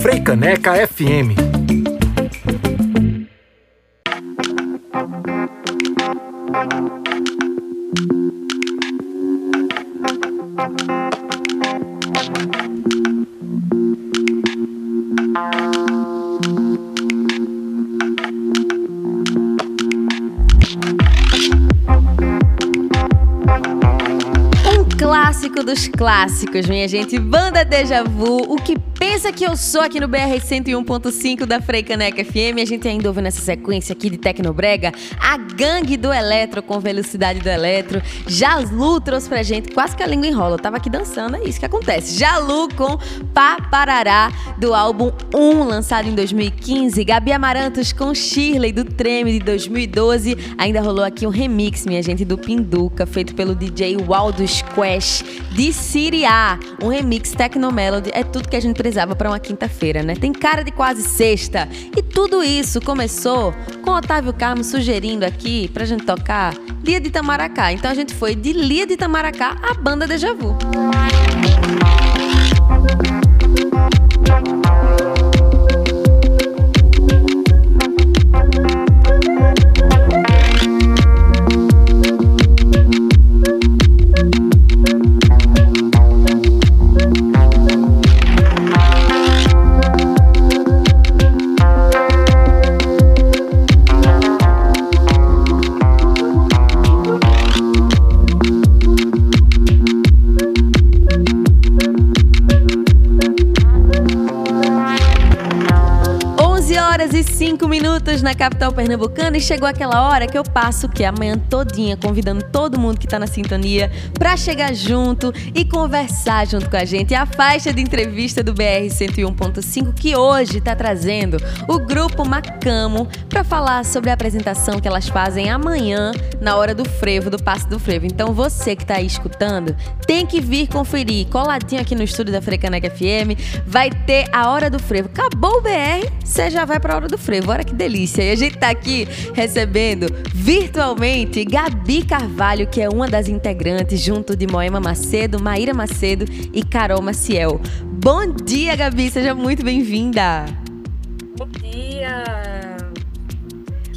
Freicaneca FM clássicos, minha gente. Banda Deja Vu, o que pensa que eu sou aqui no BR 101.5 da Freicaneca FM. A gente ainda ouve nessa sequência aqui de Tecnobrega a gangue do eletro com velocidade do eletro. Jalu trouxe pra gente, quase que a língua enrola. Eu tava aqui dançando, é isso que acontece. Jalu com Paparará do álbum 1, lançado em 2015. Gabi Amarantos com Shirley do Treme de 2012. Ainda rolou aqui um remix, minha gente, do Pinduca, feito pelo DJ Waldo Squash de Siriá. Um remix Tecnomelody. É tudo que a gente precisava para uma quinta-feira, né? Tem cara de quase sexta. E tudo isso começou com Otávio Carmo sugerindo aqui pra gente tocar Lia de Itamaracá. Então a gente foi de Lia de Itamaracá à banda Deja Vu. 5 na capital pernambucana e chegou aquela hora que eu passo que a manhã todinha convidando todo mundo que tá na sintonia para chegar junto e conversar junto com a gente. E a faixa de entrevista do BR 101.5 que hoje tá trazendo o grupo Macamo para falar sobre a apresentação que elas fazem amanhã na hora do frevo, do passe do frevo. Então você que tá aí escutando, tem que vir conferir. Coladinho aqui no estúdio da Frecaneca FM, vai ter a hora do frevo. Acabou o BR, você já vai para a hora do frevo. Olha que delícia. E a gente tá aqui recebendo virtualmente Gabi Carvalho, que é uma das integrantes, junto de Moema Macedo, Maíra Macedo e Carol Maciel. Bom dia, Gabi. Seja muito bem-vinda. Bom dia.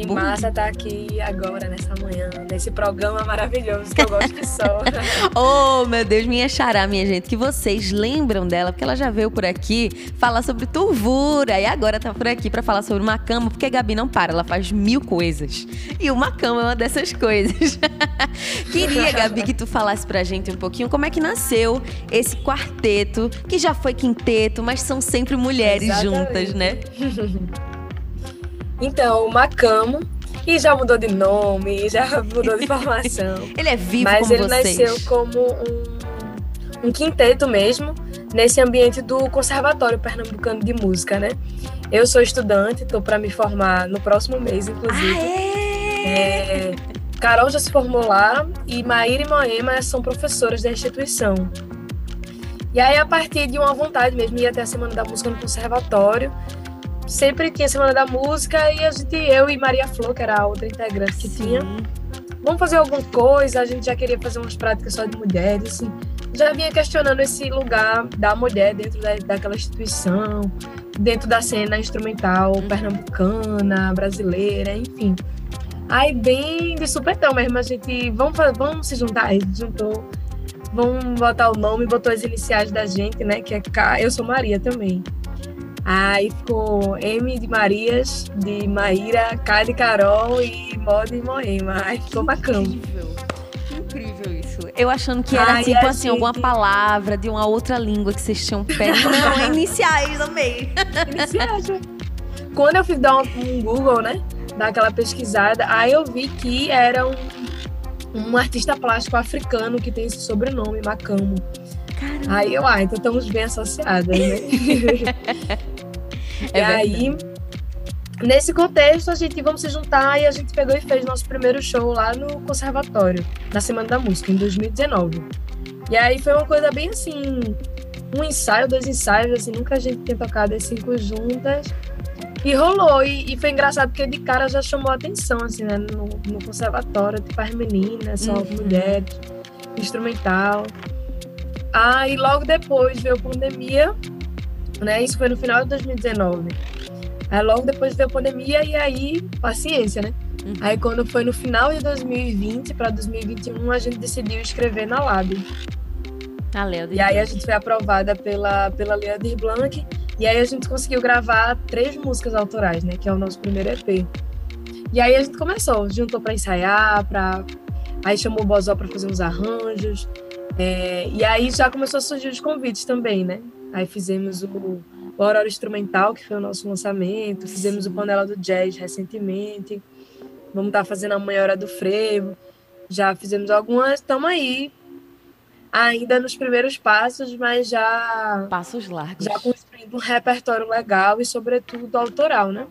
Que Bom. massa estar tá aqui agora, nessa manhã, nesse programa maravilhoso que eu gosto de sol. oh, meu Deus, minha xará, minha gente, que vocês lembram dela, porque ela já veio por aqui falar sobre turvura e agora tá por aqui para falar sobre uma cama, porque a Gabi não para, ela faz mil coisas. E uma cama é uma dessas coisas. Queria, Gabi, que tu falasse pra gente um pouquinho como é que nasceu esse quarteto, que já foi quinteto, mas são sempre mulheres Exatamente. juntas, né? Então, o Macamo, e já mudou de nome, já mudou de formação. ele é vivo Mas como ele vocês. nasceu como um, um quinteto mesmo, nesse ambiente do Conservatório Pernambucano de Música, né? Eu sou estudante, estou para me formar no próximo mês, inclusive. Ah, é? É, Carol já se formou lá e Maíra e Moema são professoras da instituição. E aí, a partir de uma vontade mesmo, ia até a Semana da Música no Conservatório, sempre tinha Semana da Música e a gente, eu e Maria Flor, que era a outra integrante que Sim. tinha, vamos fazer alguma coisa, a gente já queria fazer umas práticas só de mulheres, assim. Já vinha questionando esse lugar da mulher dentro da, daquela instituição, dentro da cena instrumental uhum. pernambucana, brasileira, enfim. Aí, bem de supetão mesmo, a gente, vamos, vamos se juntar, a gente juntou, vamos botar o nome, botou as iniciais da gente, né, que é K, eu sou Maria também. Aí ficou M de Marias, de Maíra, K de Carol e Mó de Moema. Aí ficou bacana. Incrível. Incrível isso. Eu achando que era Ai, tipo assim, gente... alguma palavra de uma outra língua que vocês tinham perto. Não, é iniciais, amei. Iniciais. Quando eu fui dar um, um Google, né? Dar aquela pesquisada, aí eu vi que era um, um artista plástico africano que tem esse sobrenome, Macamo. Caramba. Aí eu, ah, então estamos bem associadas, né? é e aí, nesse contexto, a gente vamos se juntar e a gente pegou e fez nosso primeiro show lá no Conservatório, na Semana da Música, em 2019. E aí foi uma coisa bem assim, um ensaio, dois ensaios, assim, nunca a gente tinha tocado as cinco juntas. E rolou, e, e, foi engraçado porque de cara já chamou a atenção, assim, né, no, no conservatório, tipo as meninas, só uhum. mulheres, instrumental. Aí logo depois veio a pandemia, né? Isso foi no final de 2019. Aí logo depois veio a pandemia e aí, paciência, né? Uhum. Aí quando foi no final de 2020 para 2021, a gente decidiu escrever na Lab. A e aí a gente foi aprovada pela, pela Leandro Blanc e aí a gente conseguiu gravar três músicas autorais, né? Que é o nosso primeiro EP. E aí a gente começou, juntou para ensaiar, para aí chamou o Bozó para fazer uns arranjos. É... E aí já começou a surgir os convites também, né? Aí fizemos o, o Aurora Instrumental, que foi o nosso lançamento, fizemos o Panela do Jazz recentemente. Vamos estar tá fazendo a Manhã Hora do Frevo. Já fizemos algumas, estamos aí ainda nos primeiros passos, mas já passos largos. Já construindo um repertório legal e sobretudo autoral, né?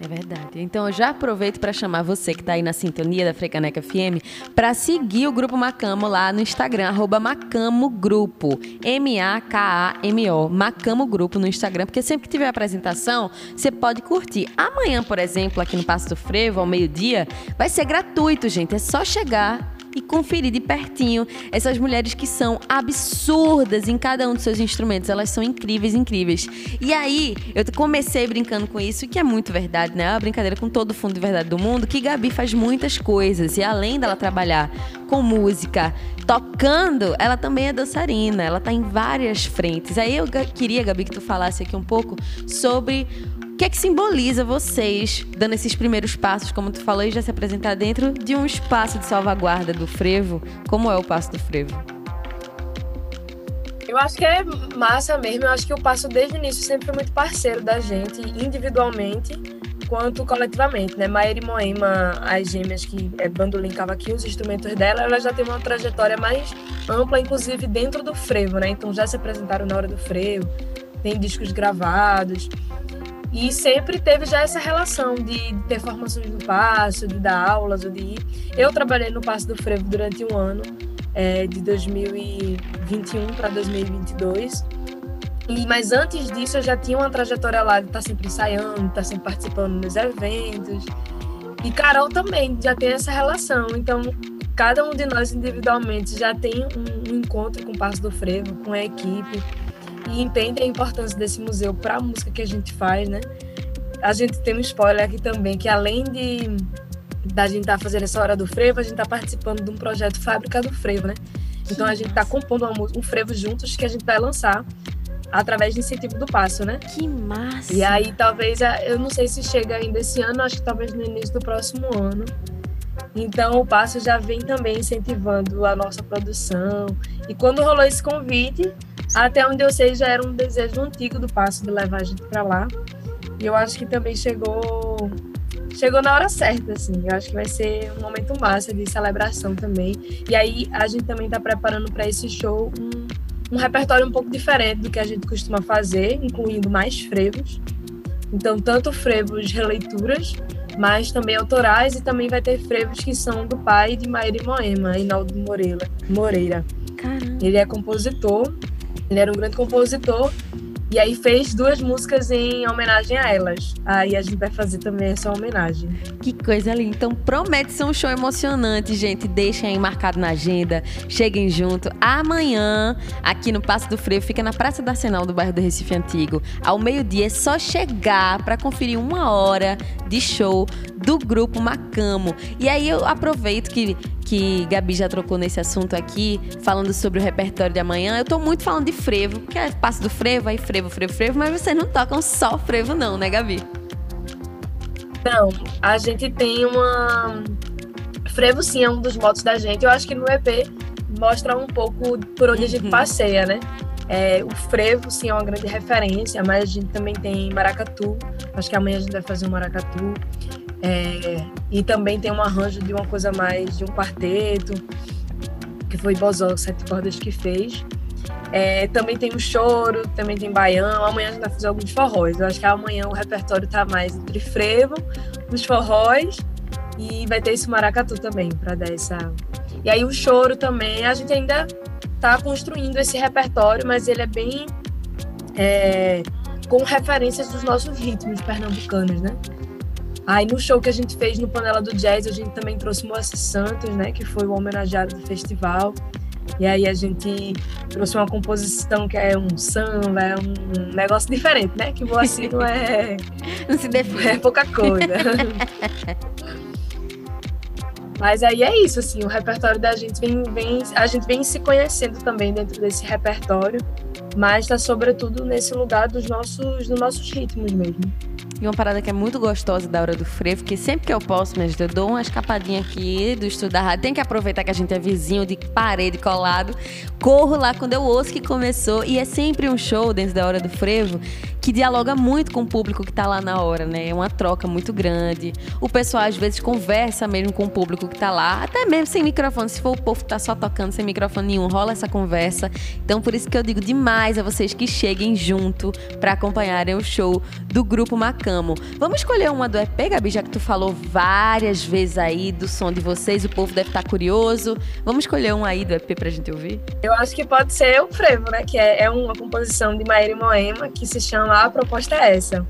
É verdade. Então eu já aproveito para chamar você que está aí na sintonia da Frecaneca FM para seguir o Grupo Macamo lá no Instagram, arroba Macamo Grupo. M-A-K-A-M-O. Macamo Grupo no Instagram, porque sempre que tiver apresentação, você pode curtir. Amanhã, por exemplo, aqui no Passo do Frevo, ao meio-dia, vai ser gratuito, gente. É só chegar e conferir de pertinho essas mulheres que são absurdas em cada um dos seus instrumentos. Elas são incríveis, incríveis. E aí, eu comecei brincando com isso, que é muito verdade, né? É uma brincadeira com todo o fundo de verdade do mundo, que Gabi faz muitas coisas. E além dela trabalhar com música, tocando, ela também é dançarina. Ela tá em várias frentes. Aí eu queria, Gabi, que tu falasse aqui um pouco sobre o que é que simboliza vocês dando esses primeiros passos, como tu falou, e já se apresentar dentro de um espaço de salvaguarda do frevo? Como é o passo do frevo? Eu acho que é massa mesmo. Eu acho que o passo desde o início sempre foi muito parceiro da gente, individualmente quanto coletivamente, né? Maíra e Moema, as gêmeas que é bandolim, cavaquinho, os instrumentos dela, elas já têm uma trajetória mais ampla, inclusive dentro do frevo, né? Então já se apresentaram na hora do frevo, tem discos gravados. E sempre teve já essa relação de ter formações no passo, de dar aulas, ou de ir. Eu trabalhei no Passo do Frevo durante um ano, é, de 2021 para 2022. E, mas antes disso eu já tinha uma trajetória lá de estar tá sempre ensaiando, estar tá sempre participando nos eventos. E Carol também já tem essa relação. Então, cada um de nós individualmente já tem um, encontro com o Passo do Frevo, com a equipe e entende a importância desse museu para a música que a gente faz, né? A gente tem um spoiler aqui também, que além de da gente estar tá fazendo essa hora do frevo, a gente está participando de um projeto Fábrica do Frevo, né? Então a gente está compondo uma, um frevo juntos que a gente vai lançar através de incentivo do passo, né? Que massa! E aí talvez, eu não sei se chega ainda esse ano, acho que talvez no início do próximo ano. Então o passo já vem também incentivando a nossa produção. E quando rolou esse convite, até onde eu sei, já era um desejo antigo do Passo de levar a gente para lá. E eu acho que também chegou chegou na hora certa, assim. Eu acho que vai ser um momento massa de celebração também. E aí a gente também está preparando para esse show um, um repertório um pouco diferente do que a gente costuma fazer, incluindo mais frevos. Então, tanto frevos releituras, mas também autorais, e também vai ter frevos que são do pai de Maíra Moema, Inaldo Moreira. Moreira. Ele é compositor ele era um grande compositor e aí fez duas músicas em homenagem a elas. Aí a gente vai fazer também essa homenagem. Que coisa linda. Então promete ser um show emocionante, gente. Deixem aí marcado na agenda. Cheguem junto. Amanhã, aqui no Passo do Freio, fica na Praça do Arsenal do bairro do Recife Antigo. Ao meio-dia é só chegar para conferir uma hora de show do grupo Macamo. E aí eu aproveito que que Gabi já trocou nesse assunto aqui, falando sobre o repertório de amanhã. Eu tô muito falando de frevo, que é passo do frevo, aí frevo, frevo, frevo, mas vocês não tocam só frevo, não, né, Gabi? Não, a gente tem uma. Frevo, sim, é um dos motos da gente. Eu acho que no EP mostra um pouco por onde a gente uhum. passeia, né? É, o frevo, sim, é uma grande referência, mas a gente também tem maracatu. Acho que amanhã a gente vai fazer um maracatu. É, e também tem um arranjo de uma coisa mais de um quarteto, que foi Bozó, Sete Cordas, que fez. É, também tem o choro, também tem baião. Amanhã a gente vai fazer alguns forróis. Eu acho que amanhã o repertório tá mais entre frevo, os forróis e vai ter esse maracatu também para dar essa. E aí o choro também, a gente ainda tá construindo esse repertório, mas ele é bem é, com referências dos nossos ritmos pernambucanos, né? Aí no show que a gente fez no Panela do Jazz, a gente também trouxe Moacir Santos, né, que foi o homenageado do festival. E aí a gente trouxe uma composição que é um samba, é um negócio diferente, né? Que assim não é. não se define. É pouca coisa. Mas aí é isso, assim, o repertório da gente vem, vem, a gente vem se conhecendo também dentro desse repertório, mas está sobretudo nesse lugar dos nossos, dos nossos ritmos mesmo. E uma parada que é muito gostosa da hora do frevo, que sempre que eu posso, mas eu dou uma escapadinha aqui do estudo da rádio. Tem que aproveitar que a gente é vizinho de parede colado. Corro lá quando eu ouço que começou. E é sempre um show dentro da hora do frevo que dialoga muito com o público que tá lá na hora, né? É uma troca muito grande. O pessoal às vezes conversa mesmo com o público que tá lá, até mesmo sem microfone. Se for o povo que tá só tocando sem microfone nenhum, rola essa conversa. Então por isso que eu digo demais a vocês que cheguem junto para acompanharem o show do grupo Macamo. Vamos escolher uma do EP, Gabi, já que tu falou várias vezes aí do som de vocês, o povo deve estar tá curioso. Vamos escolher um aí do EP pra gente ouvir? Eu acho que pode ser o Frevo, né? Que é, é uma composição de Maíra Moema que se chama a proposta é essa.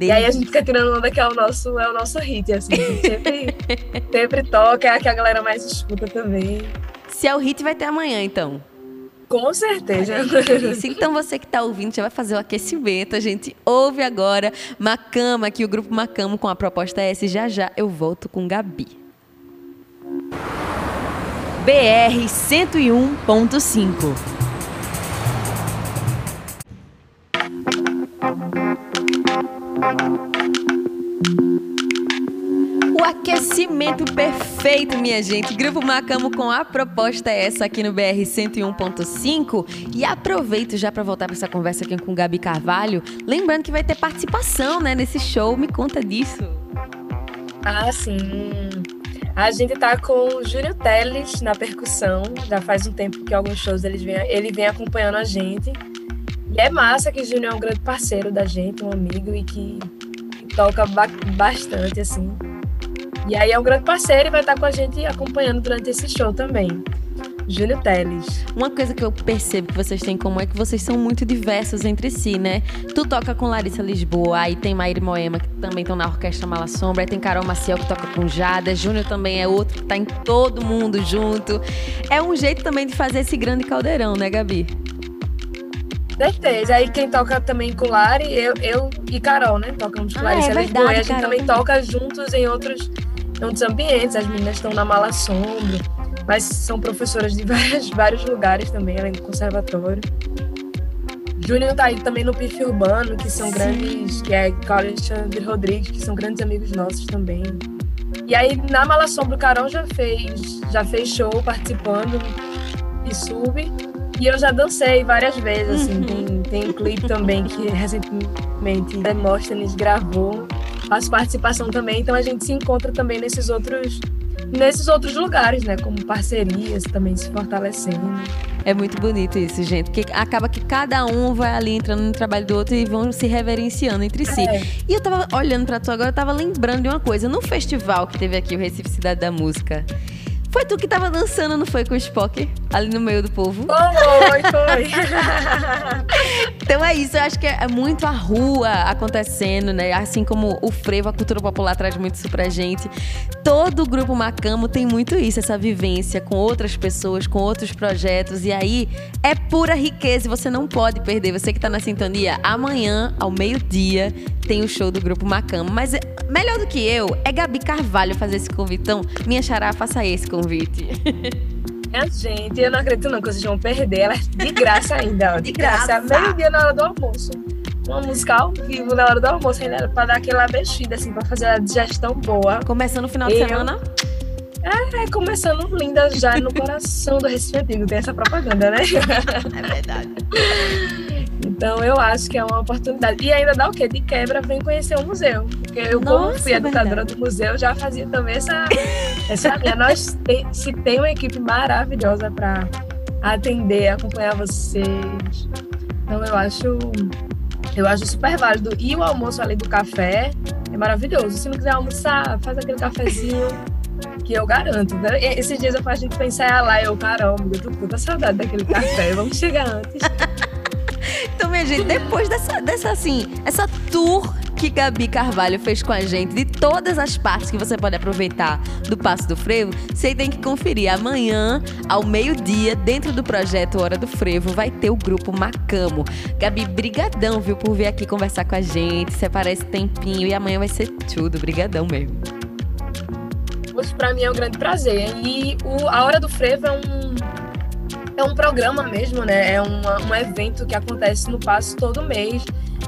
E aí a gente fica tirando onda que é o nosso, é o nosso hit, assim. Sempre, sempre toca, é a que a galera mais escuta também. Se é o hit, vai ter amanhã, então. Com certeza. Então você que está ouvindo já vai fazer o aquecimento. A gente ouve agora Macama, aqui o grupo Macamo com a proposta S. Já já eu volto com Gabi. BR 101.5 O aquecimento perfeito, minha gente. Grupo Macamo com a proposta é essa aqui no BR 101.5. E aproveito já para voltar para essa conversa aqui com Gabi Carvalho. Lembrando que vai ter participação né, nesse show. Me conta disso. Ah, sim. A gente tá com o Júlio Teles na percussão. Já faz um tempo que alguns shows ele vem, ele vem acompanhando a gente. E é massa que o Júnior é um grande parceiro da gente, um amigo e que, que toca ba bastante, assim. E aí é um grande parceiro e vai estar com a gente acompanhando durante esse show também. Júlio Teles. Uma coisa que eu percebo que vocês têm em comum é que vocês são muito diversos entre si, né? Tu toca com Larissa Lisboa, aí tem Maíra Moema, que também estão na Orquestra Mala Sombra, aí tem Carol Maciel, que toca com Jada, Júnior também é outro que tá em todo mundo junto. É um jeito também de fazer esse grande caldeirão, né, Gabi? Certeza. Aí quem toca também com Lari, eu, eu e Carol, né? Tocamos com ah, Lari é verdade, e a gente Carol. também toca juntos em outros, em outros ambientes. As meninas estão na Mala Sombra, mas são professoras de vários, vários lugares também, além do conservatório. Júnior tá aí também no PIF Urbano, que são Sim. grandes, que é com Alexandre Rodrigues, que são grandes amigos nossos também. E aí na Mala Sombra o Carol já fez, já fez show participando e sub. E eu já dancei várias vezes, assim. Uhum. Tem, tem um clipe também que recentemente Demóstenes gravou. Faço participação também, então a gente se encontra também nesses outros nesses outros lugares, né? Como parcerias também se fortalecendo. É muito bonito isso, gente. Porque acaba que cada um vai ali entrando no trabalho do outro e vão se reverenciando entre si. É. E eu tava olhando para tu agora, eu tava lembrando de uma coisa. No festival que teve aqui, o Recife Cidade da Música, foi tu que tava dançando, não foi com o Spock? Ali no meio do povo? Foi, foi. então é isso, eu acho que é muito a rua acontecendo, né? Assim como o frevo, a cultura popular traz muito isso pra gente. Todo o grupo Macamo tem muito isso, essa vivência com outras pessoas, com outros projetos. E aí é pura riqueza e você não pode perder. Você que tá na sintonia, amanhã, ao meio-dia, tem o show do grupo Macamo. Mas é, melhor do que eu é Gabi Carvalho fazer esse convite. Então, minha xará, faça esse convite convite. Minha gente, eu não acredito não que vocês vão perder. Ela é de graça ainda, ó. De, graça. graça. Meio-dia na hora do almoço. Uma música ao vivo na hora do almoço, ainda pra dar aquela mexida, assim, pra fazer a digestão boa. Começando no final eu... de semana? É, é, começando linda já no coração do Recife Antigo. Tem essa propaganda, né? É verdade. Então eu acho que é uma oportunidade. E ainda dá o quê? De quebra, vem conhecer o museu. Porque eu, Nossa, como fui educadora verdade. do museu, já fazia também essa, essa linha. Nós tem, se tem uma equipe maravilhosa para atender, acompanhar vocês. Então eu acho, eu acho super válido. E o almoço ali do café é maravilhoso. Se não quiser almoçar, faz aquele cafezinho que eu garanto. Né? Esses dias eu faço a gente pensar lá, eu, caramba, eu tô puta saudade daquele café. Vamos chegar antes. Então, minha gente, depois dessa, dessa assim, essa tour que Gabi Carvalho fez com a gente, de todas as partes que você pode aproveitar do Passo do Frevo, você tem que conferir. Amanhã, ao meio-dia, dentro do projeto Hora do Frevo, vai ter o grupo Macamo. Gabi, brigadão, viu, por vir aqui conversar com a gente, separar esse tempinho e amanhã vai ser tudo. Brigadão mesmo. Para mim, é um grande prazer. E o, a Hora do Frevo é um é um programa mesmo, né? É uma, um evento que acontece no Passo todo mês.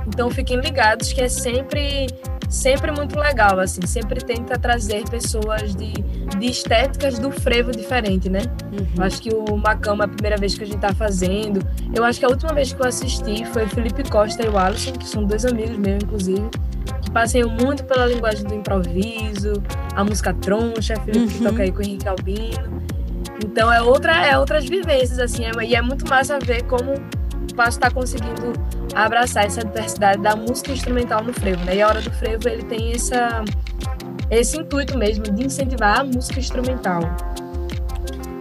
Então fiquem ligados que é sempre sempre muito legal, assim, sempre tenta trazer pessoas de, de estéticas do frevo diferente, né? Uhum. Acho que o Macama é a primeira vez que a gente tá fazendo. Eu acho que a última vez que eu assisti foi Felipe Costa e o Alisson, que são dois amigos meus, inclusive, que passeiam muito pela linguagem do improviso, a música troncha, Felipe uhum. que toca aí com o Henrique Albino. Então é outra é outras vivências assim, é, e é muito massa ver como o Passo está conseguindo abraçar essa diversidade da música instrumental no frevo, né? E a hora do frevo ele tem essa esse intuito mesmo de incentivar a música instrumental.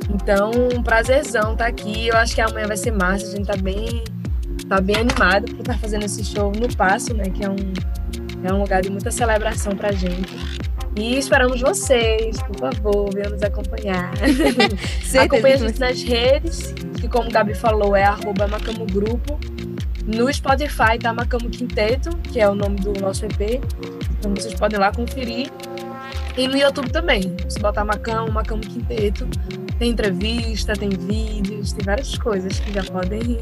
Então, um prazerzão estar tá aqui. Eu acho que amanhã vai ser massa. A gente tá bem, tá bem animado por estar tá fazendo esse show no Passo, né? Que é um, é um lugar de muita celebração pra gente. E esperamos vocês, por favor, venham nos acompanhar. Acompanhe a gente nas redes, que como o Gabi falou, é arroba Macamo Grupo. No Spotify tá Macamo Quinteto, que é o nome do nosso EP. Então vocês podem lá conferir. E no YouTube também. Se botar Macamo, Macamo Quinteto, tem entrevista, tem vídeos, tem várias coisas que já podem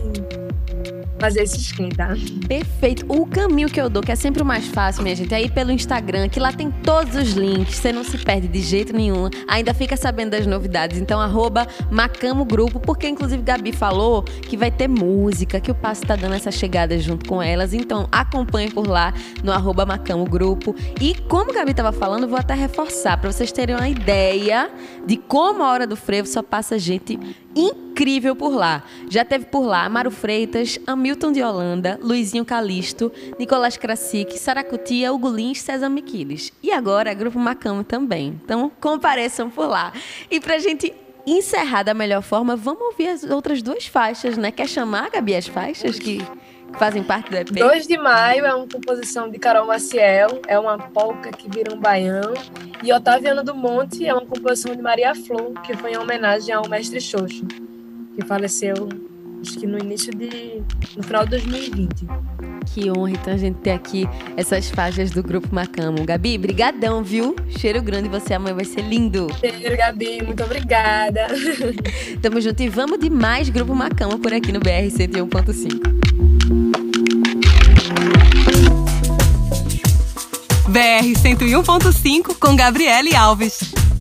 fazer esse esquenta. Perfeito. O caminho que eu dou, que é sempre o mais fácil, minha gente, é ir pelo Instagram, que lá tem todos os links, você não se perde de jeito nenhum, ainda fica sabendo das novidades. Então, arroba Macamo Grupo, porque inclusive Gabi falou que vai ter música, que o Passo tá dando essa chegada junto com elas. Então, acompanhe por lá no arroba Macamo Grupo. E como Gabi tava falando, vou até reforçar, para vocês terem uma ideia de como a Hora do Frevo só passa gente incrível por lá. Já teve por lá Amaro Freitas, Hamilton de Holanda, Luizinho Calisto, Nicolás Krasik, Saracutia, Hugo Lins, César Miquiles. E agora, Grupo Macamo também. Então, compareçam por lá. E pra gente encerrar da melhor forma, vamos ouvir as outras duas faixas, né? Quer chamar, Gabi, as faixas que fazem parte do EP? 2 de maio é uma composição de Carol Maciel, é uma polca que vira um baião. E Otaviano do Monte é uma composição de Maria Flor, que foi em homenagem ao mestre Xoxo, que faleceu acho que no início de. no final de 2020. Que honra, então, a gente ter aqui essas faixas do Grupo Macamo. Gabi, brigadão, viu? Cheiro grande, você amanhã vai ser lindo. Cheiro, Gabi, muito obrigada. Tamo junto e vamos de mais Grupo Macamo por aqui no BR 101.5. BR 101.5 com Gabriele Alves.